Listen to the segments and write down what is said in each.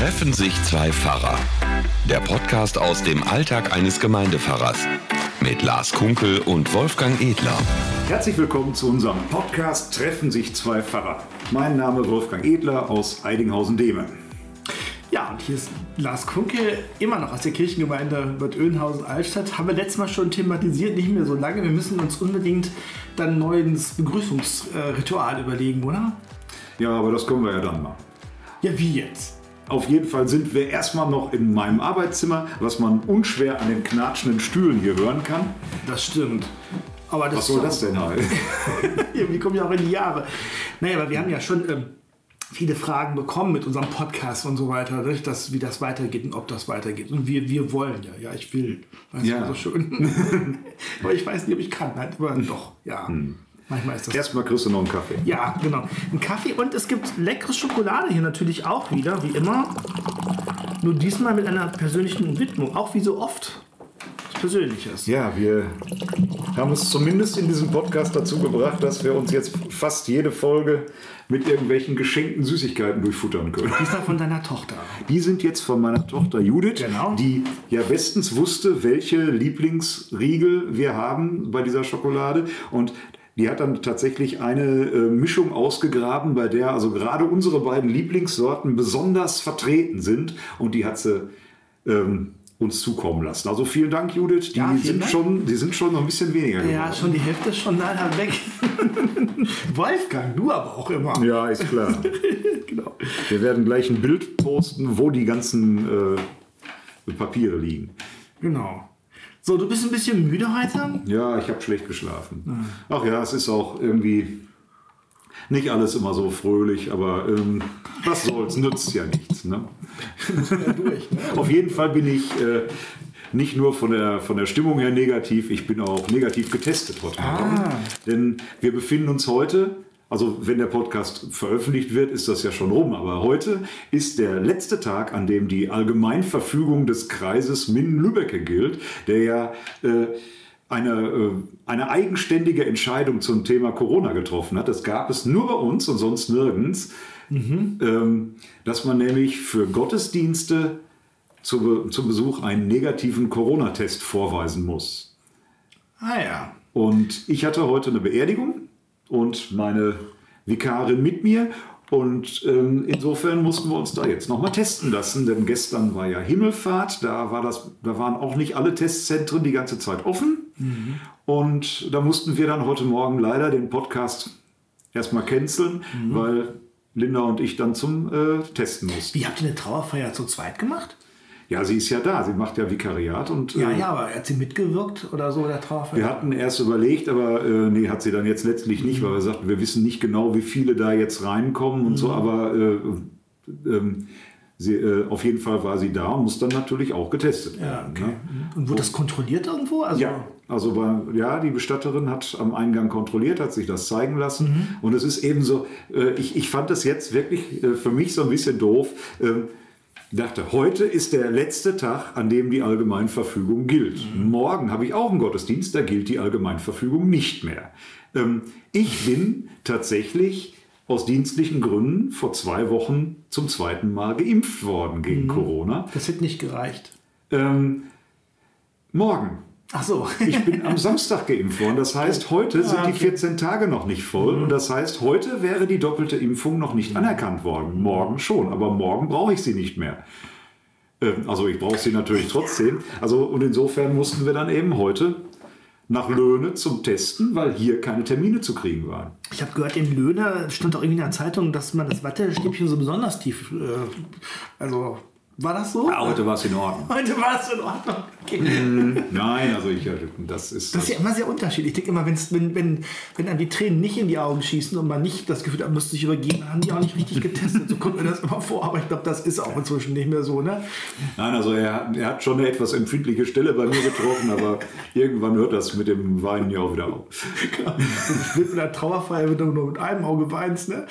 Treffen sich zwei Pfarrer. Der Podcast aus dem Alltag eines Gemeindepfarrers. Mit Lars Kunkel und Wolfgang Edler. Herzlich willkommen zu unserem Podcast Treffen sich zwei Pfarrer. Mein Name Wolfgang Edler aus Eidinghausen-Demen. Ja, und hier ist Lars Kunke, immer noch aus der Kirchengemeinde Bad Oeynhausen-Altstadt. Haben wir letztes Mal schon thematisiert, nicht mehr so lange. Wir müssen uns unbedingt dann ein neues Begrüßungsritual überlegen, oder? Ja, aber das können wir ja dann machen. Ja, wie jetzt? Auf jeden Fall sind wir erstmal noch in meinem Arbeitszimmer, was man unschwer an den knatschenden Stühlen hier hören kann. Das stimmt. Aber das Was soll das denn halt? Wir kommen ja auch in die Jahre. Naja, aber wir haben ja schon ähm, viele Fragen bekommen mit unserem Podcast und so weiter, nicht? Das, wie das weitergeht und ob das weitergeht. Und wir, wir wollen ja, ja, ich will. Weißt Ja. du, so schön. aber ich weiß nicht, ob ich kann. Halt, aber doch, ja. Manchmal ist das. Erstmal kriegst du noch einen Kaffee. Ja, genau. Ein Kaffee und es gibt leckere Schokolade hier natürlich auch wieder, wie immer. Nur diesmal mit einer persönlichen Widmung, auch wie so oft. Persönliches. Ja, wir haben es zumindest in diesem Podcast dazu gebracht, dass wir uns jetzt fast jede Folge mit irgendwelchen geschenkten Süßigkeiten durchfuttern können. Diesmal von deiner Tochter. Die sind jetzt von meiner Tochter Judith, Genau. die ja bestens wusste, welche Lieblingsriegel wir haben bei dieser Schokolade. Und die hat dann tatsächlich eine äh, Mischung ausgegraben, bei der also gerade unsere beiden Lieblingssorten besonders vertreten sind. Und die hat sie ähm, uns zukommen lassen. Also vielen Dank, Judith. Die, Ja, vielen sind, Dank. schon, die sind schon noch ein bisschen weniger geworden. Ja, schon die Hälfte ist schon leider weg. Wolfgang, du aber auch immer. Ja, ist klar. Genau. Wir werden gleich ein Bild posten, wo die ganzen äh, Papiere liegen. Genau. So, du bist ein bisschen müde heute? Ja, ich habe schlecht geschlafen. Ach ja, es ist auch irgendwie nicht alles immer so fröhlich, aber ähm, was soll's, nützt ja nichts. Ne? Ja, durch. Ne? Auf jeden Fall bin ich äh, nicht nur von der, von der Stimmung her negativ, ich bin auch negativ getestet heute Morgen. Denn wir befinden uns heute, also wenn der Podcast veröffentlicht wird, ist das ja schon rum, aber heute ist der letzte Tag, an dem die Allgemeinverfügung des Kreises Minden-Lübbecke gilt, der ja äh, eine, äh, eine eigenständige Entscheidung zum Thema Corona getroffen hat. Das gab es nur bei uns und sonst nirgends, ähm, dass man nämlich für Gottesdienste zu, zum Besuch einen negativen Corona-Test vorweisen muss. Ah ja. Und ich hatte heute eine Beerdigung und meine Vikarin mit mir. Und ähm, insofern mussten wir uns da jetzt nochmal testen lassen, denn gestern war ja Himmelfahrt, da, war das, da waren auch nicht alle Testzentren die ganze Zeit offen. Und da mussten wir dann heute Morgen leider den Podcast erstmal canceln, weil Linda und ich dann zum äh, Testen mussten. Wie habt ihr eine Trauerfeier zu zweit gemacht? Ja, sie ist ja da, sie macht ja Vikariat und Ja, äh, ja, aber hat sie mitgewirkt oder so, der Trauerfeier? Wir hatten erst überlegt, aber äh, nee, hat sie dann jetzt letztlich nicht, weil wir sagten, wir wissen nicht genau, wie viele da jetzt reinkommen und so, aber äh, ähm, sie, äh, auf jeden Fall war sie da und muss dann natürlich auch getestet Ja, werden. okay. Ne? Und wurde das kontrolliert irgendwo? Also, Ja, also bei, ja, die Bestatterin hat am Eingang kontrolliert, hat sich das zeigen lassen. Und es ist eben so, äh, ich, ich fand das jetzt wirklich äh, für mich so ein bisschen doof. Ähm, dachte, heute ist der letzte Tag, an dem die Allgemeinverfügung gilt. Morgen habe ich auch einen Gottesdienst, da gilt die Allgemeinverfügung nicht mehr. Ähm, ich bin tatsächlich aus dienstlichen Gründen vor zwei Wochen zum zweiten Mal geimpft worden gegen Corona. Das hätte nicht gereicht. Ähm, morgen. Ach so. Ich bin am Samstag geimpft worden. Das heißt, heute sind die okay. 14 Tage noch nicht voll. Und das heißt, heute wäre die doppelte Impfung noch nicht anerkannt worden. Morgen schon. Aber morgen brauche ich sie nicht mehr. Ähm, Also ich brauche sie natürlich trotzdem. Also und insofern mussten wir dann eben heute nach Löhne zum Testen, weil hier keine Termine zu kriegen waren. Ich habe gehört, in Löhne stand auch irgendwie in der Zeitung, dass man das Wattestäbchen so besonders tief. Äh, also, war das so? Ja, heute war es in Ordnung. Heute war es in Ordnung. Okay. Nein, also ich, das ist. Das ist ja immer sehr unterschiedlich. Ich denke immer, wenn, wenn, wenn einem die Tränen nicht in die Augen schießen und man nicht das Gefühl hat, man müsste sich übergeben, haben die auch nicht richtig getestet. So kommt mir das immer vor. Aber ich glaube, das ist auch inzwischen nicht mehr so. Ne? Nein, also er, er hat schon eine etwas empfindliche Stelle bei mir getroffen, aber irgendwann hört das mit dem Weinen ja auch wieder auf. Ich will mit einer Trauerfeier, wenn du nur mit einem Auge weinst. Ne?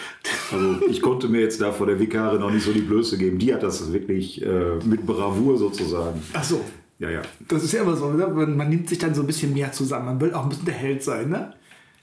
Also ich konnte mir jetzt da vor der Vikarin noch nicht so die Blöße geben. Die hat das wirklich äh, mit Bravour sozusagen. Ach so. Ja, ja. Das ist ja immer so, ne? man, man nimmt sich dann so ein bisschen mehr zusammen. Man will auch ein bisschen der Held sein, ne?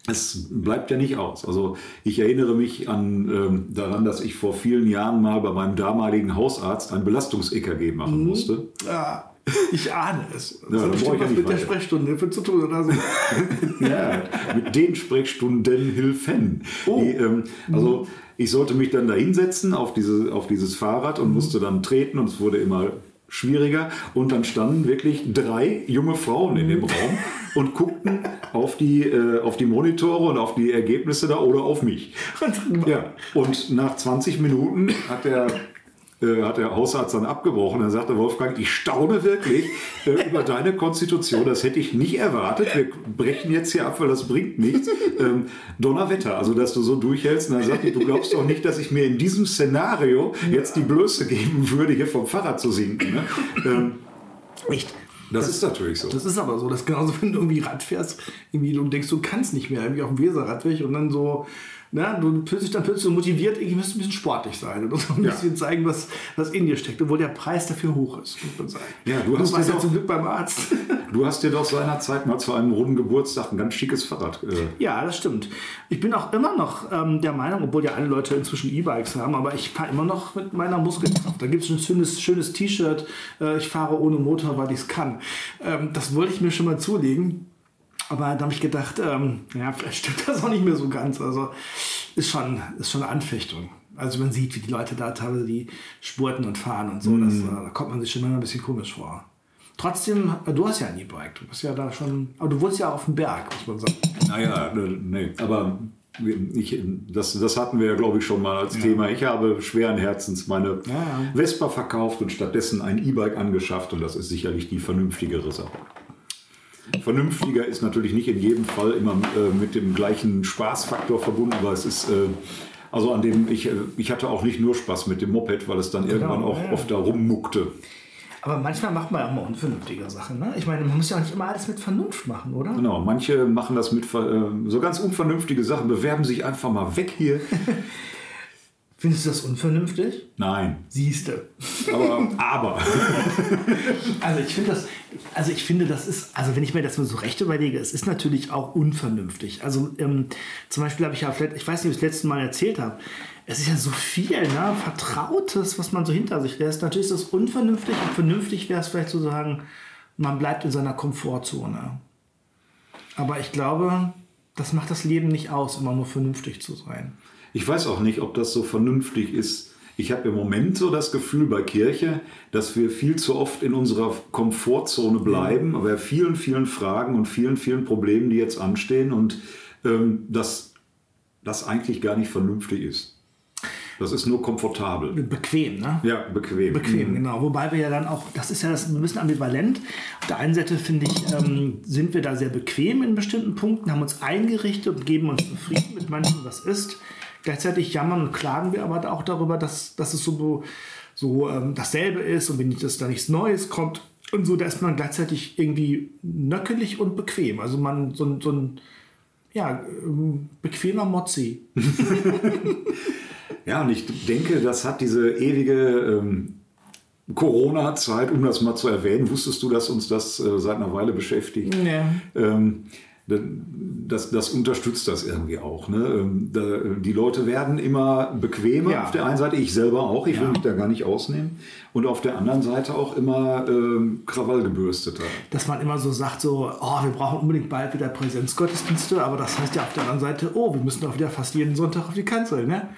es bleibt ja nicht aus. Also ich erinnere mich an, ähm, daran, dass ich vor vielen Jahren mal bei meinem damaligen Hausarzt ein Belastungs-EKG machen Mhm. musste. Ja, ich ahne es. Ja, das hat da brauch bestimmt ja was mit der weiter. Sprechstunde zu tun oder so. Ja, mit den Sprechstunden Hilfen. Oh. Die, ähm, also ich sollte mich dann da hinsetzen auf, diese, auf dieses Fahrrad und musste dann treten und es wurde immer schwieriger. Und dann standen wirklich drei junge Frauen in dem Raum und guckten auf die, äh, auf die Monitore und auf die Ergebnisse da oder auf mich. Ja, und nach 20 Minuten hat der, äh, hat der Hausarzt dann abgebrochen. Er sagte, Wolfgang, ich staune wirklich äh, über deine Konstitution. Das hätte ich nicht erwartet. Wir brechen jetzt hier ab, weil das bringt nichts. Ähm, Donnerwetter, also dass du so durchhältst. Und dann sagte du glaubst doch nicht, dass ich mir in diesem Szenario jetzt die Blöße geben würde, hier vom Fahrrad zu sinken. Ne? Ähm, Echt? das, ist natürlich so. Das ist aber so. Das ist genauso, wenn du irgendwie Rad fährst, irgendwie du denkst, du kannst nicht mehr, irgendwie auf dem Weserradweg und dann so, na, du fühlst dich dann plötzlich so motiviert, irgendwie müsst ein bisschen sportlich sein und so ein Ja. bisschen zeigen, was, was in dir steckt, obwohl der Preis dafür hoch ist, muss man sagen. Ja, du hast warst ja zum Glück beim Arzt. Du hast dir doch seinerzeit mal zu einem runden Geburtstag ein ganz schickes Fahrrad äh, Ja, das stimmt. Ich bin auch immer noch ähm, der Meinung, obwohl ja alle Leute inzwischen E-Bikes haben, aber ich fahre immer noch mit meiner Muskelkraft. Da gibt es ein schönes, schönes T-Shirt. Äh, ich fahre ohne Motor, weil ich es kann. Ähm, das wollte ich mir schon mal zulegen. Aber da habe ich gedacht, ähm, ja, vielleicht stimmt das auch nicht mehr so ganz. Also ist schon, ist schon eine Anfechtung. Also man sieht, wie die Leute da teilweise die spurten und fahren und so. Das, äh, da kommt man sich schon immer ein bisschen komisch vor. Trotzdem, äh, du hast ja ein E-Bike. Du bist ja da schon, aber du wohnst ja auf dem Berg, muss man sagen. Naja, äh, nee, aber ich, das, das hatten wir ja, glaube ich, schon mal als Thema. Ich habe schweren Herzens meine Ja, ja. Vespa verkauft und stattdessen ein E-Bike angeschafft und das ist sicherlich die vernünftigere Sache. Vernünftiger ist natürlich nicht in jedem Fall immer äh, mit dem gleichen Spaßfaktor verbunden, aber es ist, äh, also an dem, ich, äh, ich hatte auch nicht nur Spaß mit dem Moped, weil es dann irgendwann auch ja. oft da rummuckte. Aber manchmal macht man ja auch mal unvernünftige Sachen. Ne? Ich meine, man muss ja auch nicht immer alles mit Vernunft machen, oder? Genau, manche machen das mit äh, so ganz unvernünftige Sachen, bewerben sich einfach mal weg hier. Findest du das unvernünftig? Nein, Siehste. aber, aber. Also ich finde das, also ich finde, das ist, also wenn ich mir das mal so recht überlege, es ist natürlich auch unvernünftig. Also ähm, zum Beispiel habe ich ja, vielleicht, ich weiß nicht, ob ich das letzte Mal erzählt habe, es ist ja so viel, ne, Vertrautes, was man so hinter sich lässt. Natürlich ist das unvernünftig und vernünftig wäre es vielleicht zu sagen, man bleibt in seiner Komfortzone. Aber ich glaube, das macht das Leben nicht aus, immer nur vernünftig zu sein. Ich weiß auch nicht, ob das so vernünftig ist. Ich habe im Moment so das Gefühl bei Kirche, dass wir viel zu oft in unserer Komfortzone bleiben, bei vielen, vielen Fragen und vielen, vielen Problemen, die jetzt anstehen und ähm, dass das eigentlich gar nicht vernünftig ist. Das ist nur komfortabel. Bequem, ne? Ja, bequem. Bequem, genau. Wobei wir ja dann auch, das ist ja das ein bisschen ambivalent. Auf der einen Seite finde ich, ähm, sind wir da sehr bequem in bestimmten Punkten, haben uns eingerichtet und geben uns zufrieden mit manchen, was ist. Gleichzeitig jammern und klagen wir aber auch darüber, dass, dass es so, so ähm, dasselbe ist und wenn das da nichts Neues kommt und so, da ist man gleichzeitig irgendwie nöckelig und bequem. Also man so, ein- so ein ja, ähm, bequemer Mozzi. Ja, und ich denke, das hat diese ewige ähm, Corona-Zeit, um das mal zu erwähnen, wusstest du, dass uns das äh, seit einer Weile beschäftigt? Ja. Ähm, das, das unterstützt das irgendwie auch. Ne? Ähm, die Leute werden immer bequemer Ja. auf der einen Seite, ich selber auch, ich will Ja. mich da gar nicht ausnehmen. Und auf der anderen Seite auch immer ähm, krawallgebürsteter. dass man immer so sagt, so, oh, wir brauchen unbedingt bald wieder Präsenzgottesdienste, aber das heißt ja auf der anderen Seite, oh, wir müssen auch wieder fast jeden Sonntag auf die Kanzel, ne?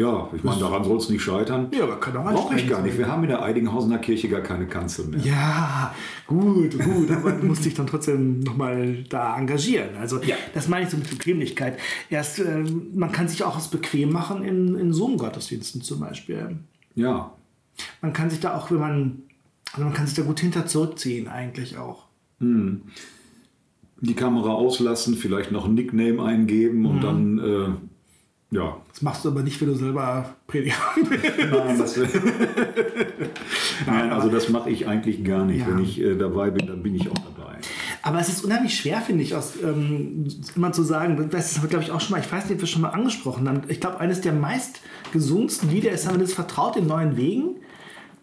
Ja, ich meine, daran soll es nicht scheitern. Ja, aber kann doch Brauche ich gar nicht. Wir haben in der Eidinghausener Kirche gar keine Kanzel mehr. Ja, gut, gut, aber du musst dich dann trotzdem nochmal da engagieren. Also Ja. das meine ich so mit Bequemlichkeit. Erst, ähm, man kann sich auch was bequem machen in, in Zoom-Gottesdiensten zum Beispiel. Ja, Man kann sich da auch, wenn man, also man kann sich da gut hinter zurückziehen eigentlich auch. die Kamera auslassen, vielleicht noch ein Nickname eingeben Mhm. und dann, äh, ja. Das machst du aber nicht, wenn du selber Prediger Nein, das, Nein also das mache ich eigentlich gar nicht. Ja. Wenn ich äh, dabei bin, dann bin ich auch dabei. Aber es ist unheimlich schwer, finde ich, aus, ähm, immer zu sagen, das ist, glaube ich, auch schon mal, ich weiß nicht, ob wir schon mal angesprochen haben. Ich glaube, eines der meist gesungensten Lieder ist, haben wir das Vertraut in neuen Wegen.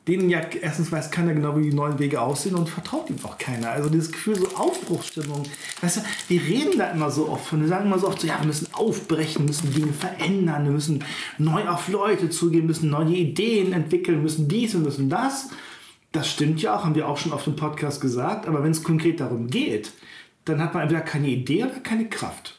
Denen ja erstens weiß keiner genau, wie die neuen Wege aussehen und vertraut ihnen auch keiner. Also dieses Gefühl, so Aufbruchsstimmung. Weißt du, wir reden da immer so oft von, wir sagen immer so oft so, ja, wir müssen aufbrechen, müssen Dinge verändern, wir müssen neu auf Leute zugehen, müssen neue Ideen entwickeln, müssen dies und müssen das. Das stimmt ja auch, haben wir auch schon auf dem Podcast gesagt, aber wenn es konkret darum geht, dann hat man entweder keine Idee oder keine Kraft.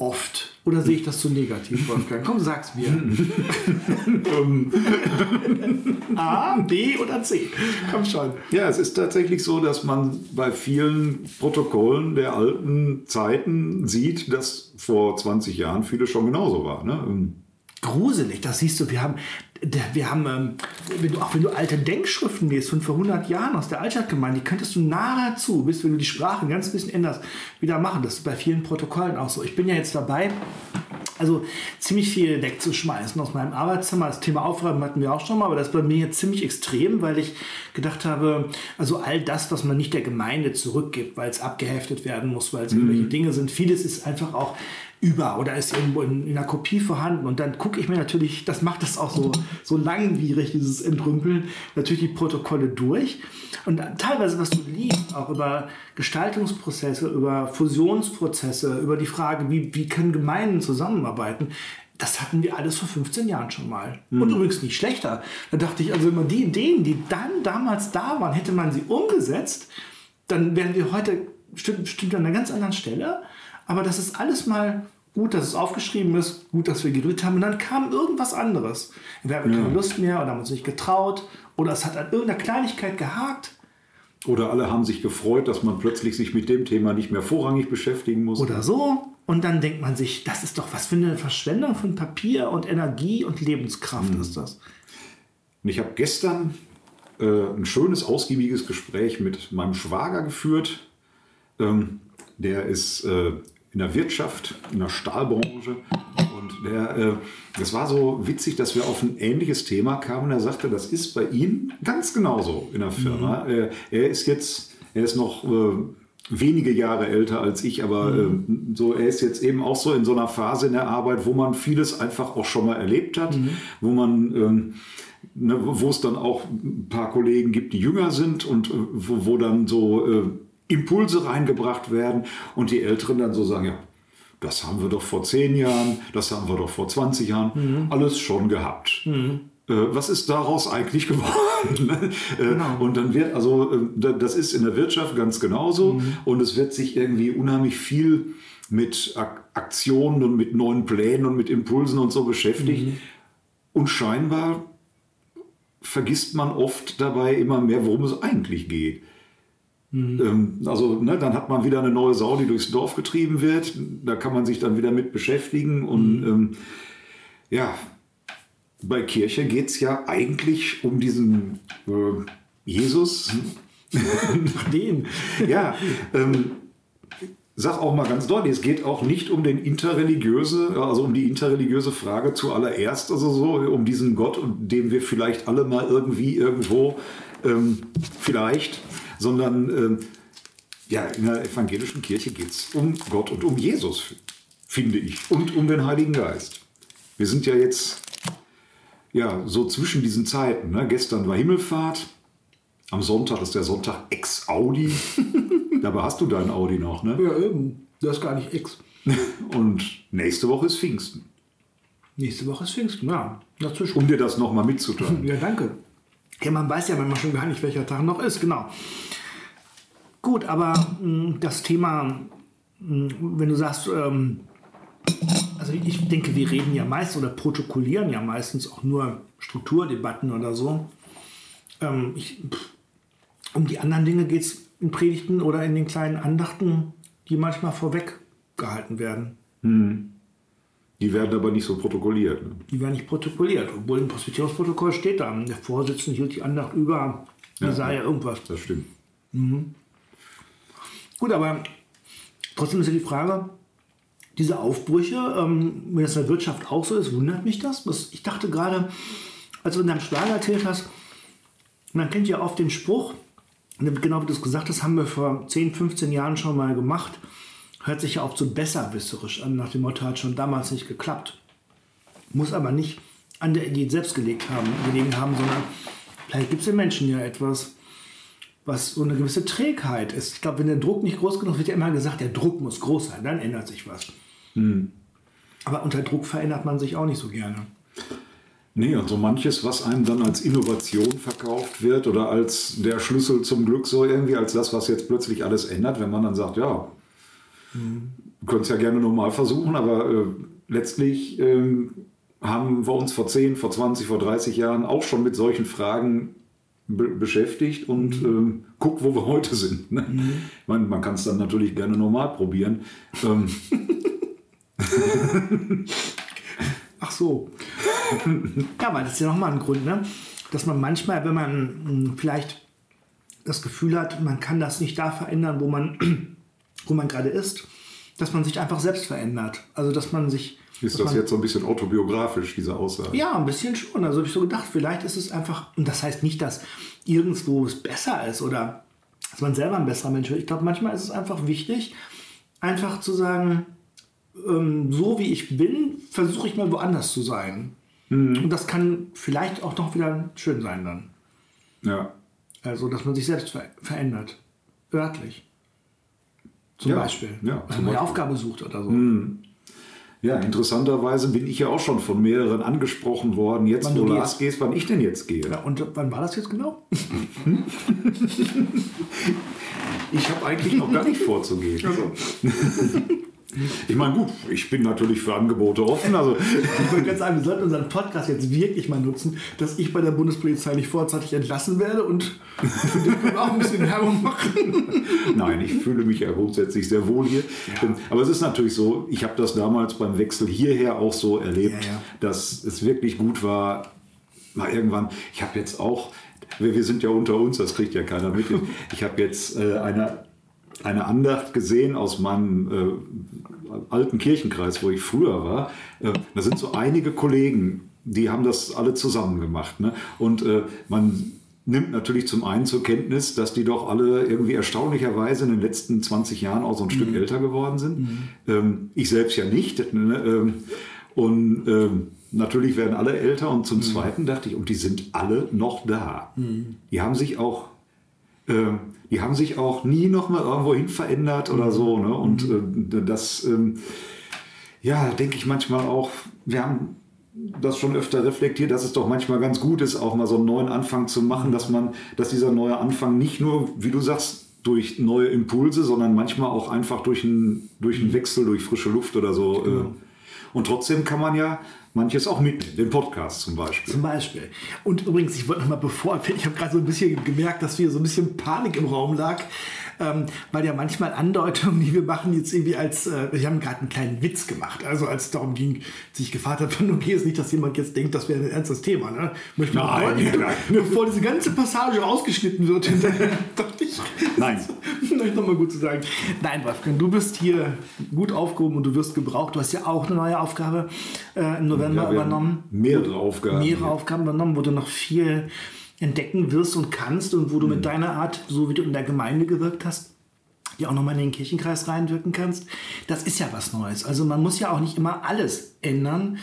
Oft. Oder sehe ich das zu negativ, Wolfgang? Komm, sag's mir. A, B oder C? Komm schon. Ja, es ist tatsächlich so, dass man bei vielen Protokollen der alten Zeiten sieht, dass vor 20 Jahren viele schon genauso war. Ne? Gruselig, das siehst du. Wir haben, wir haben ähm, wenn du, auch wenn du alte Denkschriften liest von vor 100 Jahren aus der Altstadtgemeinde, die könntest du nahezu, bis wenn du die Sprache ein ganz bisschen änderst, wieder machen. Das ist bei vielen Protokollen auch so. Ich bin ja jetzt dabei, also ziemlich viel wegzuschmeißen aus meinem Arbeitszimmer. Das Thema Aufräumen hatten wir auch schon mal, aber das ist bei mir jetzt ziemlich extrem, weil ich gedacht habe, also all das, was man nicht der Gemeinde zurückgibt, weil es abgeheftet werden muss, weil es mhm. irgendwelche Dinge sind, vieles ist einfach auch über oder ist irgendwo in, in einer Kopie vorhanden. Und dann gucke ich mir natürlich, das macht das auch so, so langwierig, dieses Entrümpeln, natürlich die Protokolle durch. Und teilweise, was du liest, auch über Gestaltungsprozesse, über Fusionsprozesse, über die Frage, wie, wie können Gemeinden zusammenarbeiten, das hatten wir alles vor 15 Jahren schon mal. Mhm. Und übrigens nicht schlechter. Da dachte ich, also immer die Ideen, die dann damals da waren, hätte man sie umgesetzt, dann wären wir heute bestimmt, bestimmt an einer ganz anderen Stelle. Aber das ist alles mal gut, dass es aufgeschrieben ist, gut, dass wir geredet haben. Und dann kam irgendwas anderes. Wir hatten keine Lust mehr oder haben uns nicht getraut oder es hat an irgendeiner Kleinigkeit gehakt. Oder alle haben sich gefreut, dass man plötzlich sich mit dem Thema nicht mehr vorrangig beschäftigen muss. Oder so. Und dann denkt man sich, das ist doch was für eine Verschwendung von Papier und Energie und Lebenskraft mhm. ist das. Und ich habe gestern äh, ein schönes, ausgiebiges Gespräch mit meinem Schwager geführt. Ähm, der ist äh, in der Wirtschaft, in der Stahlbranche. Und der, äh, das war so witzig, dass wir auf ein ähnliches Thema kamen. Und er sagte, das ist bei ihm ganz genauso in der Firma. Mhm. Er, er, ist jetzt, er ist noch äh, wenige Jahre älter als ich, aber mhm. äh, so, er ist jetzt eben auch so in so einer Phase in der Arbeit, wo man vieles einfach auch schon mal erlebt hat, mhm. wo man ähm, ne, wo es dann auch ein paar Kollegen gibt, die jünger sind und äh, wo, wo dann so äh, Impulse reingebracht werden und die Älteren dann so sagen, ja, das haben wir doch vor zehn Jahren, das haben wir doch vor 20 Jahren, mhm. alles schon gehabt. Mhm. Äh, was ist daraus eigentlich geworden? Äh, genau. Und dann wird, also äh, das ist in der Wirtschaft ganz genauso mhm. und es wird sich irgendwie unheimlich viel mit Aktionen und mit neuen Plänen und mit Impulsen und so beschäftigt. Mhm. Und scheinbar vergisst man oft dabei immer mehr, worum es eigentlich geht. Mhm. Ähm, also ne, dann hat man wieder eine neue Sau, die durchs Dorf getrieben wird. Da kann man sich dann wieder mit beschäftigen. Und mhm. ähm, ja, bei Kirche geht es ja eigentlich um diesen äh, Jesus. Den. ja, ähm, sag auch mal ganz deutlich, es geht auch nicht um den interreligiöse, also um die interreligiöse Frage zuallererst, also so um diesen Gott, dem wir vielleicht alle mal irgendwie irgendwo ähm, vielleicht sondern ähm, ja, in der evangelischen Kirche geht es um Gott und um Jesus, finde ich, und um den Heiligen Geist. Wir sind ja jetzt ja, so zwischen diesen Zeiten. Ne? Gestern war Himmelfahrt, am Sonntag ist der Sonntag ex-Audi. Dabei hast du deinen Audi noch, ne? Ja, eben. Das ist gar nicht ex. Und nächste Woche ist Pfingsten. Nächste Woche ist Pfingsten, ja. Dazwischen. Um dir das nochmal mitzuteilen. ja, danke. Ja, man weiß ja manchmal schon gar nicht, welcher Tag noch ist, genau. Gut, aber mh, hm, das Thema, mh, hm, wenn du sagst, ähm, also ich denke, wir reden ja meist oder protokollieren ja meistens auch nur Strukturdebatten oder so. Ähm, ich, pff, um die anderen Dinge geht es in Predigten oder in den kleinen Andachten, die manchmal vorweg gehalten werden. Hm. Die werden aber nicht so protokolliert. Ne? Die werden nicht protokolliert, obwohl im Presbyteriumsprotokoll steht da, der Vorsitzende hielt die Andacht über Jesaja ja, irgendwas. Das stimmt. Mhm. Gut, aber trotzdem ist ja die Frage, diese Aufbrüche, ähm, wenn das in der Wirtschaft auch so ist, wundert mich das. Was, ich dachte gerade, als du in deinem Schwager erzählt hast, man kennt ja oft den Spruch, genau wie du es gesagt hast, haben wir vor 10, 15 Jahren schon mal gemacht, hört sich ja oft so besserwisserisch an, nach dem Motto hat schon damals nicht geklappt. Muss aber nicht an der Idee selbst gelegt haben, gelegen haben, sondern Vielleicht gibt es im Menschen ja etwas, was so eine gewisse Trägheit ist. Ich glaube, wenn der Druck nicht groß genug ist, wird ja immer gesagt, der Druck muss groß sein, dann ändert sich was. Aber unter Druck verändert man sich auch nicht so gerne. Nee, und so manches, was einem dann als Innovation verkauft wird oder als der Schlüssel zum Glück so irgendwie, als das, was jetzt plötzlich alles ändert, wenn man dann sagt, ja, du könntest ja gerne nochmal versuchen, aber äh, letztlich ähm, haben wir uns vor 10, vor 20, vor 30 Jahren auch schon mit solchen Fragen be beschäftigt und ähm, guck, wo wir heute sind. Ne? Ich meine, man kann es dann natürlich gerne nochmal probieren. Ähm, Ach so. ja, aber das ist ja nochmal ein Grund, ne? dass man manchmal, wenn man mh, vielleicht das Gefühl hat, man kann das nicht da verändern, wo man, wo man gerade ist, dass man sich einfach selbst verändert. Also, dass man sich. ist das man, jetzt so ein bisschen autobiografisch, diese Aussage? Ja, ein bisschen schon. Also habe ich so gedacht, vielleicht ist es einfach, und das heißt nicht, dass irgendwo es besser ist oder dass man selber ein besserer Mensch wird. Ich glaube, manchmal ist es einfach wichtig, einfach zu sagen, ähm, so wie ich bin, versuche ich mal woanders zu sein. Und das kann vielleicht auch noch wieder schön sein dann. Ja. Also, dass man sich selbst ver verändert. Örtlich. Zum Ja, Beispiel. ja, Wenn man eine. Aufgabe sucht oder so. Ja, interessanterweise bin ich ja auch schon von mehreren angesprochen worden, jetzt Wann wo du Lars gehst, wann ich denn jetzt gehe. Ja, und wann war das jetzt genau? Ich habe eigentlich noch gar nicht vorzugehen. Ich meine, gut, ich bin natürlich für Angebote offen. Also, Ich wollte ganz sagen, wir sollten unseren Podcast jetzt wirklich mal nutzen, dass ich bei der Bundespolizei nicht vorzeitig entlassen werde und für den können wir auch ein bisschen Werbung machen. nein, ich fühle mich ja grundsätzlich sehr wohl hier. Ähm, Aber es ist natürlich so, ich habe das damals beim Wechsel hierher auch so erlebt, Ja, ja. dass es wirklich gut war, mal irgendwann, ich habe jetzt auch, wir, wir sind ja unter uns, das kriegt ja keiner mit. Ich habe jetzt äh, eine, eine Andacht gesehen aus meinem äh, alten Kirchenkreis, wo ich früher war. Äh, da sind so einige Kollegen, die haben das alle zusammen gemacht. Ne? Und äh, man nimmt natürlich zum einen zur Kenntnis, dass die doch alle irgendwie erstaunlicherweise in den letzten 20 Jahren auch so ein Stück älter geworden sind. Ähm, ich selbst ja nicht. Ne? Ähm, und ähm, natürlich werden alle älter. Und zum Zweiten dachte ich, und die sind alle noch da. Die haben sich auch die haben sich auch nie noch mal irgendwo hin verändert oder so. Ne? Und äh, das, ähm, ja, denke ich manchmal auch, wir haben das schon öfter reflektiert, dass es doch manchmal ganz gut ist, auch mal so einen neuen Anfang zu machen, dass man, dass dieser neue Anfang nicht nur, wie du sagst, durch neue Impulse, sondern manchmal auch einfach durch einen, durch einen Wechsel, durch frische Luft oder so. Äh, und trotzdem kann man ja manches auch mitnehmen, den Podcast zum Beispiel. Zum Beispiel. Und übrigens, ich wollte noch mal bevor, ich habe gerade so ein bisschen gemerkt, dass hier so ein bisschen Panik im Raum lag, ähm, weil ja manchmal Andeutungen, die wir machen, jetzt irgendwie als, äh, wir haben gerade einen kleinen Witz gemacht, also als es darum ging, sich gefragt hat, von okay, ist nicht, dass jemand jetzt denkt, das wäre ein ernstes Thema, ne? Möchte Nein, bevor, nein. bevor diese ganze Passage rausgeschnitten wird, dachte ich, Nein. Vielleicht nochmal gut zu sagen. Nein, Wolfgang, du bist hier gut aufgehoben und du wirst gebraucht. Du hast ja auch eine neue Aufgabe äh, im November übernommen. Mehrere Aufgaben. Mehrere Aufgaben übernommen, wo du noch viel entdecken wirst und kannst und wo du mit deiner Art, so wie du in der Gemeinde gewirkt hast, ja auch nochmal in den Kirchenkreis reinwirken kannst. Das ist ja was Neues. Also man muss ja auch nicht immer alles ändern,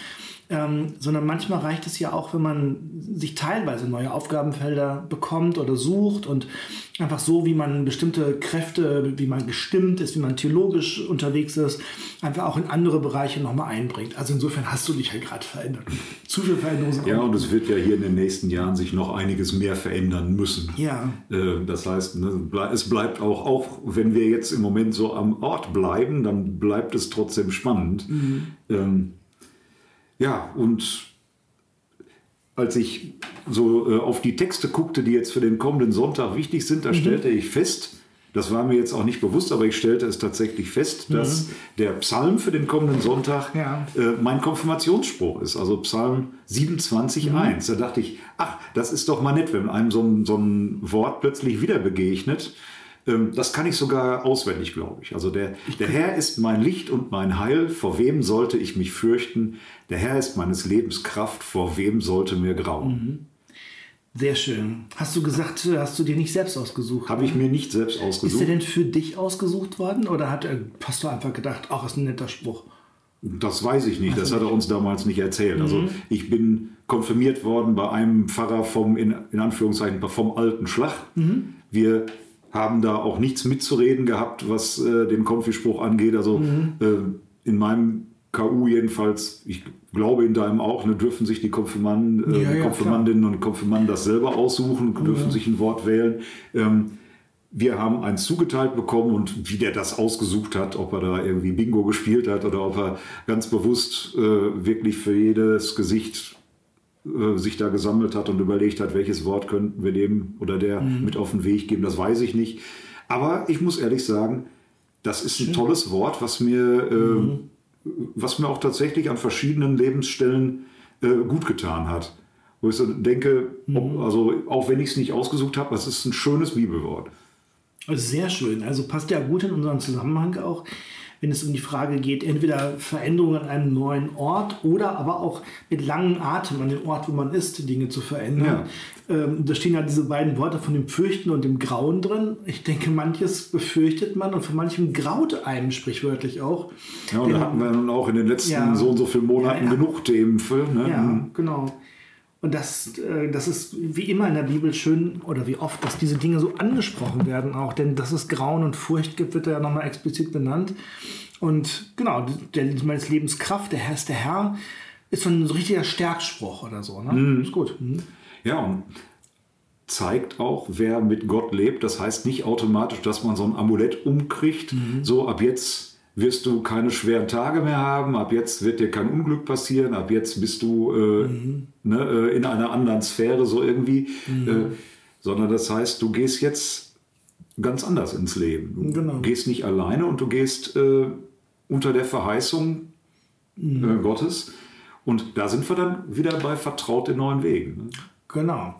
ähm, sondern manchmal reicht es ja auch, wenn man sich teilweise neue Aufgabenfelder bekommt oder sucht und einfach so, wie man bestimmte Kräfte, wie man gestimmt ist, wie man theologisch unterwegs ist, einfach auch in andere Bereiche nochmal einbringt. Also insofern hast du dich halt gerade verändert. Zu viel Veränderung Ja, und es wird ja hier in den nächsten Jahren sich noch einiges mehr verändern müssen. Ja. Äh, Das heißt, ne, es bleibt auch, auch wenn wir jetzt im Moment so am Ort bleiben, dann bleibt es trotzdem spannend. Ähm, ja, und als ich so äh, auf die Texte guckte, die jetzt für den kommenden Sonntag wichtig sind, da stellte ich fest, das war mir jetzt auch nicht bewusst, aber ich stellte es tatsächlich fest, dass der Psalm für den kommenden Sonntag Ja. äh, mein Konfirmationsspruch ist, also Psalm 27,1. Da dachte ich, ach, das ist doch mal nett, wenn einem so ein, so ein Wort plötzlich wieder begegnet. Ähm, das kann ich sogar auswendig, glaube ich. Also der, der Herr ist mein Licht und mein Heil, vor wem sollte ich mich fürchten? Der Herr ist meines Lebens Kraft, vor wem sollte mir grauen? Sehr schön. Hast du gesagt, äh, hast du dir nicht selbst ausgesucht? Habe ich mir nicht selbst Ist ausgesucht. der denn für dich ausgesucht worden oder hat der Pastor einfach gedacht, ach, ist ein netter Spruch? Das weiß ich nicht, das hat er uns damals nicht erzählt. Also ich bin konfirmiert worden bei einem Pfarrer vom, in, in Anführungszeichen, vom alten Schlag. Wir haben da auch nichts mitzureden gehabt, was äh, den Konfispruch angeht. Also äh, in meinem KU jedenfalls, ich glaube in deinem auch, ne, dürfen sich die Konfirmanden, äh, Ja, ja, Konfirmandinnen und Konfirmanden das selber aussuchen, dürfen sich ein Wort wählen. Ähm, wir haben eins zugeteilt bekommen und wie der das ausgesucht hat, ob er da irgendwie Bingo gespielt hat oder ob er ganz bewusst äh, wirklich für jedes Gesicht äh, sich da gesammelt hat und überlegt hat, welches Wort könnten wir dem oder der mit auf den Weg geben, das weiß ich nicht. Aber ich muss ehrlich sagen, das ist ein tolles Wort, was mir, äh, was mir auch tatsächlich an verschiedenen Lebensstellen äh, gut getan hat. Wo ich so denke, ob, also auch wenn ich es nicht ausgesucht habe, das ist ein schönes Bibelwort. Sehr schön. Also passt ja gut in unseren Zusammenhang auch, wenn es um die Frage geht, entweder Veränderungen an einem neuen Ort oder aber auch mit langem Atem an dem Ort, wo man ist, Dinge zu verändern. Ähm, da stehen ja diese beiden Worte von dem Fürchten und dem Grauen drin. Ich denke, manches befürchtet man und von manchem graut einem sprichwörtlich auch. Ja, und da hatten wir nun auch in den letzten Ja. so und so vielen Monaten Ja, ja. genug Themen für. Ne? Ja, genau. Und das, äh, das ist wie immer in der Bibel schön, oder wie oft, dass diese Dinge so angesprochen werden auch. Denn dass es Grauen und Furcht gibt, wird ja nochmal explizit benannt. Und genau, der, meines Lebens Kraft, der Herr ist der Herr, ist so ein richtiger Stärkspruch oder so. Ne? Ist gut. Mhm. Ja, und zeigt auch, wer mit Gott lebt. Das heißt nicht automatisch, dass man so ein Amulett umkriegt. Mhm. So, ab jetzt wirst du keine schweren Tage mehr haben, ab jetzt wird dir kein Unglück passieren, ab jetzt bist du äh, Mhm. ne, äh, in einer anderen Sphäre so irgendwie. Äh, sondern das heißt, du gehst jetzt ganz anders ins Leben. Du Genau. gehst nicht alleine und du gehst äh, unter der Verheißung Mhm. äh, Gottes. Und da sind wir dann wieder bei vertraut in neuen Wegen. Ne? Genau.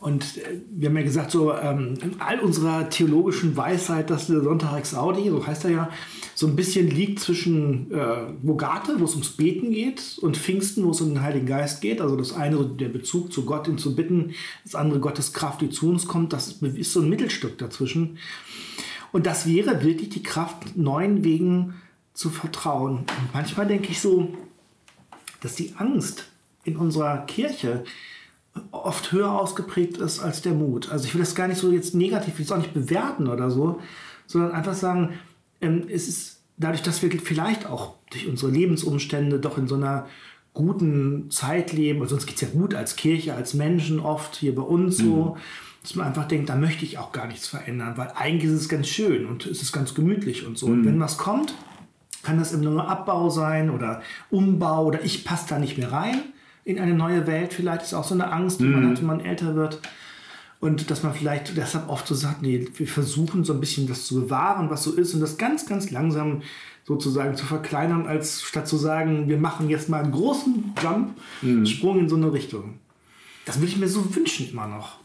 Und äh, wir haben ja gesagt, so ähm, in all unserer theologischen Weisheit, dass der Sonntag ex Audi, so heißt er ja, so ein bisschen liegt zwischen äh, Vulgate, wo es ums Beten geht, und Pfingsten, wo es um den Heiligen Geist geht. Also das eine, der Bezug zu Gott, ihn zu bitten, das andere Gottes Kraft, die zu uns kommt. Das ist so ein Mittelstück dazwischen. Und das wäre wirklich die Kraft, neuen Wegen zu vertrauen. Und manchmal denke ich so, dass die Angst in unserer Kirche oft höher ausgeprägt ist als der Mut. Also ich will das gar nicht so jetzt negativ, ich will es auch nicht bewerten oder so, sondern einfach sagen, ähm, es ist dadurch, dass wir vielleicht auch durch unsere Lebensumstände doch in so einer guten Zeit leben, also uns geht es ja gut als Kirche, als Menschen oft hier bei uns so, dass man einfach denkt, da möchte ich auch gar nichts verändern, weil eigentlich ist es ganz schön und es ist ganz gemütlich und so. Und wenn was kommt, kann das eben nur Abbau sein oder Umbau oder ich passe da nicht mehr rein in eine neue Welt. Vielleicht ist auch so eine Angst, die man hat, wenn man älter wird. Und dass man vielleicht deshalb oft so sagt, nee, wir versuchen so ein bisschen das zu bewahren, was so ist und das ganz, ganz langsam sozusagen zu verkleinern, als statt zu sagen, wir machen jetzt mal einen großen Jump, Sprung in so eine Richtung. Das würde ich mir so wünschen immer noch.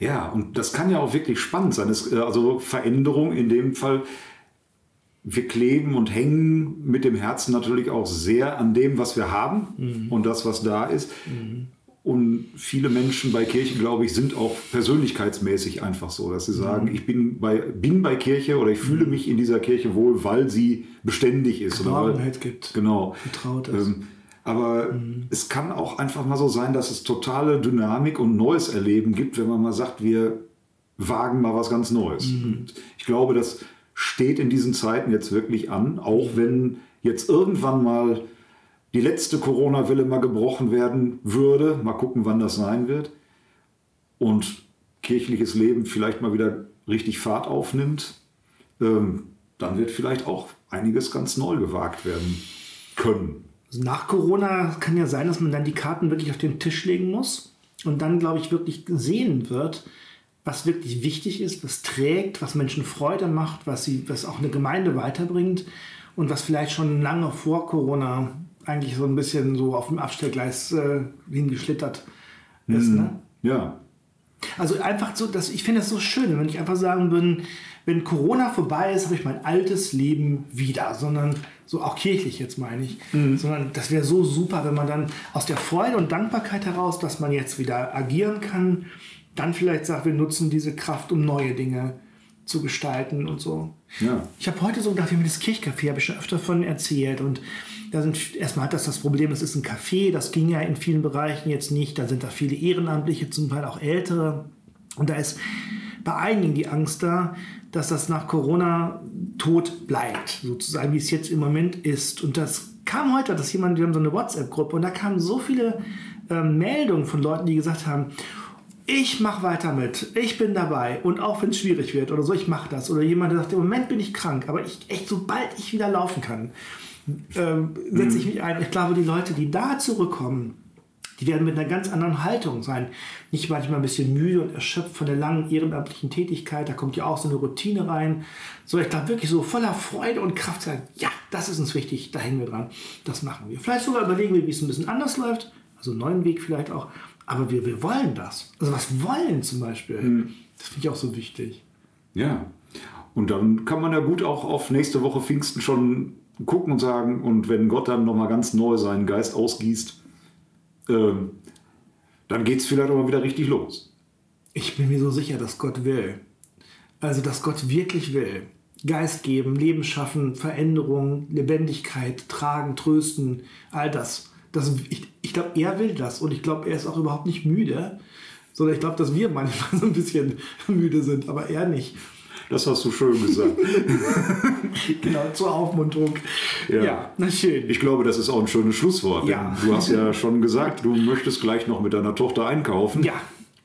Ja, und das kann ja auch wirklich spannend sein. Äh, also Veränderung in dem Fall, wir kleben und hängen mit dem Herzen natürlich auch sehr an dem, was wir haben und das, was da ist. Und viele Menschen bei Kirche, glaube ich, sind auch persönlichkeitsmäßig einfach so, dass sie sagen, ich bin bei, bin bei Kirche oder ich fühle mich in dieser Kirche wohl, weil sie beständig ist. Oder weil, Geborgenheit gibt. Genau. Vertraut ist. Ähm, aber es kann auch einfach mal so sein, dass es totale Dynamik und neues Erleben gibt, wenn man mal sagt, wir wagen mal was ganz Neues. Und ich glaube, das steht in diesen Zeiten jetzt wirklich an, auch wenn jetzt irgendwann mal die letzte Corona-Welle mal gebrochen werden würde. Mal gucken, wann das sein wird. Und kirchliches Leben vielleicht mal wieder richtig Fahrt aufnimmt. Ähm, dann wird vielleicht auch einiges ganz neu gewagt werden können. Also nach Corona kann ja sein, dass man dann die Karten wirklich auf den Tisch legen muss und dann, glaube ich, wirklich sehen wird, was wirklich wichtig ist, was trägt, was Menschen Freude macht, was, sie, was auch eine Gemeinde weiterbringt und was vielleicht schon lange vor Corona eigentlich so ein bisschen so auf dem Abstellgleis äh, hingeschlittert ist. Ne? Ja, Also einfach so, dass ich finde das so schön, wenn ich einfach sagen würde, wenn Corona vorbei ist, habe ich mein altes Leben wieder, sondern so auch kirchlich jetzt meine ich, sondern das wäre so super, wenn man dann aus der Freude und Dankbarkeit heraus, dass man jetzt wieder agieren kann, dann vielleicht sagt, wir nutzen diese Kraft, um neue Dinge zu gestalten und so. Ja. Ich habe heute so gedacht, wir haben das Kirchcafé, habe ich schon öfter von erzählt. Und da sind erstmal hat das das Problem, es ist ein Café, das ging ja in vielen Bereichen jetzt nicht. Da sind da viele Ehrenamtliche, zum Teil auch Ältere. Und da ist bei einigen die Angst da, dass das nach Corona tot bleibt, sozusagen, wie es jetzt im Moment ist. Und das kam heute, dass jemand, wir haben so eine WhatsApp-Gruppe und da kamen so viele ähm, Meldungen von Leuten, die gesagt haben, ich mache weiter mit, ich bin dabei und auch wenn es schwierig wird oder so, ich mache das. Oder jemand, der sagt, im Moment bin ich krank, aber ich echt, sobald ich wieder laufen kann, ähm, setze ich mich ein. Ich glaube, die Leute, die da zurückkommen, die werden mit einer ganz anderen Haltung sein. Nicht manchmal ein bisschen müde und erschöpft von der langen ehrenamtlichen Tätigkeit, da kommt ja auch so eine Routine rein. So, ich glaube wirklich so voller Freude und Kraft sagen, ja, das ist uns wichtig, da hängen wir dran, das machen wir. Vielleicht sogar überlegen wir, wie es ein bisschen anders läuft, also einen neuen Weg vielleicht auch, aber wir, wir wollen das. Also was wollen zum Beispiel, das finde ich auch so wichtig. Ja. Und dann kann man ja gut auch auf nächste Woche Pfingsten schon gucken und sagen, und wenn Gott dann nochmal ganz neu seinen Geist ausgießt, ähm, dann geht es vielleicht auch mal wieder richtig los. Ich bin mir so sicher, dass Gott will. Also, dass Gott wirklich will. Geist geben, Leben schaffen, Veränderung, Lebendigkeit, tragen, trösten, all das. Das ich ich glaube, er will das und ich glaube, er ist auch überhaupt nicht müde, sondern ich glaube, dass wir manchmal so ein bisschen müde sind, aber er nicht. Das hast du schön gesagt. Genau, zur Aufmunterung. Ja, Ja. na schön. Ich glaube, das ist auch ein schönes Schlusswort. Ja. Du hast ja schon gesagt, du möchtest gleich noch mit deiner Tochter einkaufen. Ja.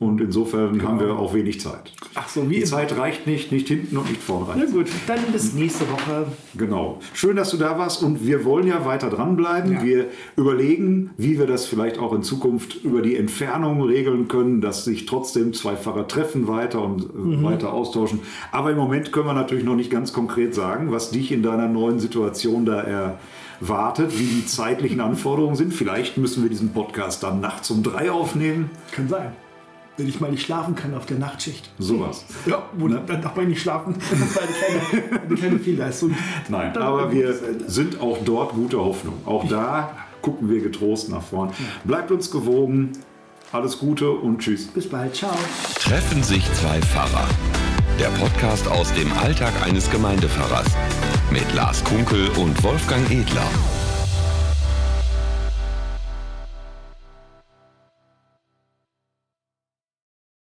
Und insofern haben wir auch wenig Zeit. Ach so, wie Die. Zeit reicht nicht, nicht hinten und nicht vorne rein. Na gut, dann bis nächste Woche. Genau. Schön, dass du da warst und wir wollen ja weiter dranbleiben. Ja. Wir überlegen, wie wir das vielleicht auch in Zukunft über die Entfernung regeln können, dass sich trotzdem zwei Pfarrer treffen weiter und äh, Mhm. weiter austauschen. Aber im Moment können wir natürlich noch nicht ganz konkret sagen, was dich in deiner neuen Situation da erwartet, wie die zeitlichen Anforderungen sind. Vielleicht müssen wir diesen Podcast dann nachts um drei aufnehmen. Kann sein. Wenn ich mal nicht schlafen kann auf der Nachtschicht. Sowas. Ja, wo Ne? dann darf man nicht schlafen. Das war eine kleine, eine kleine Fehlleistung. Nein, Dann- aber wir sind auch dort guter Hoffnung. Auch da gucken wir getrost nach vorn. Bleibt uns gewogen. Alles Gute und tschüss. Bis bald. Ciao. Treffen sich zwei Pfarrer. Der Podcast aus dem Alltag eines Gemeindepfarrers. Mit Lars Kunkel und Wolfgang Edler.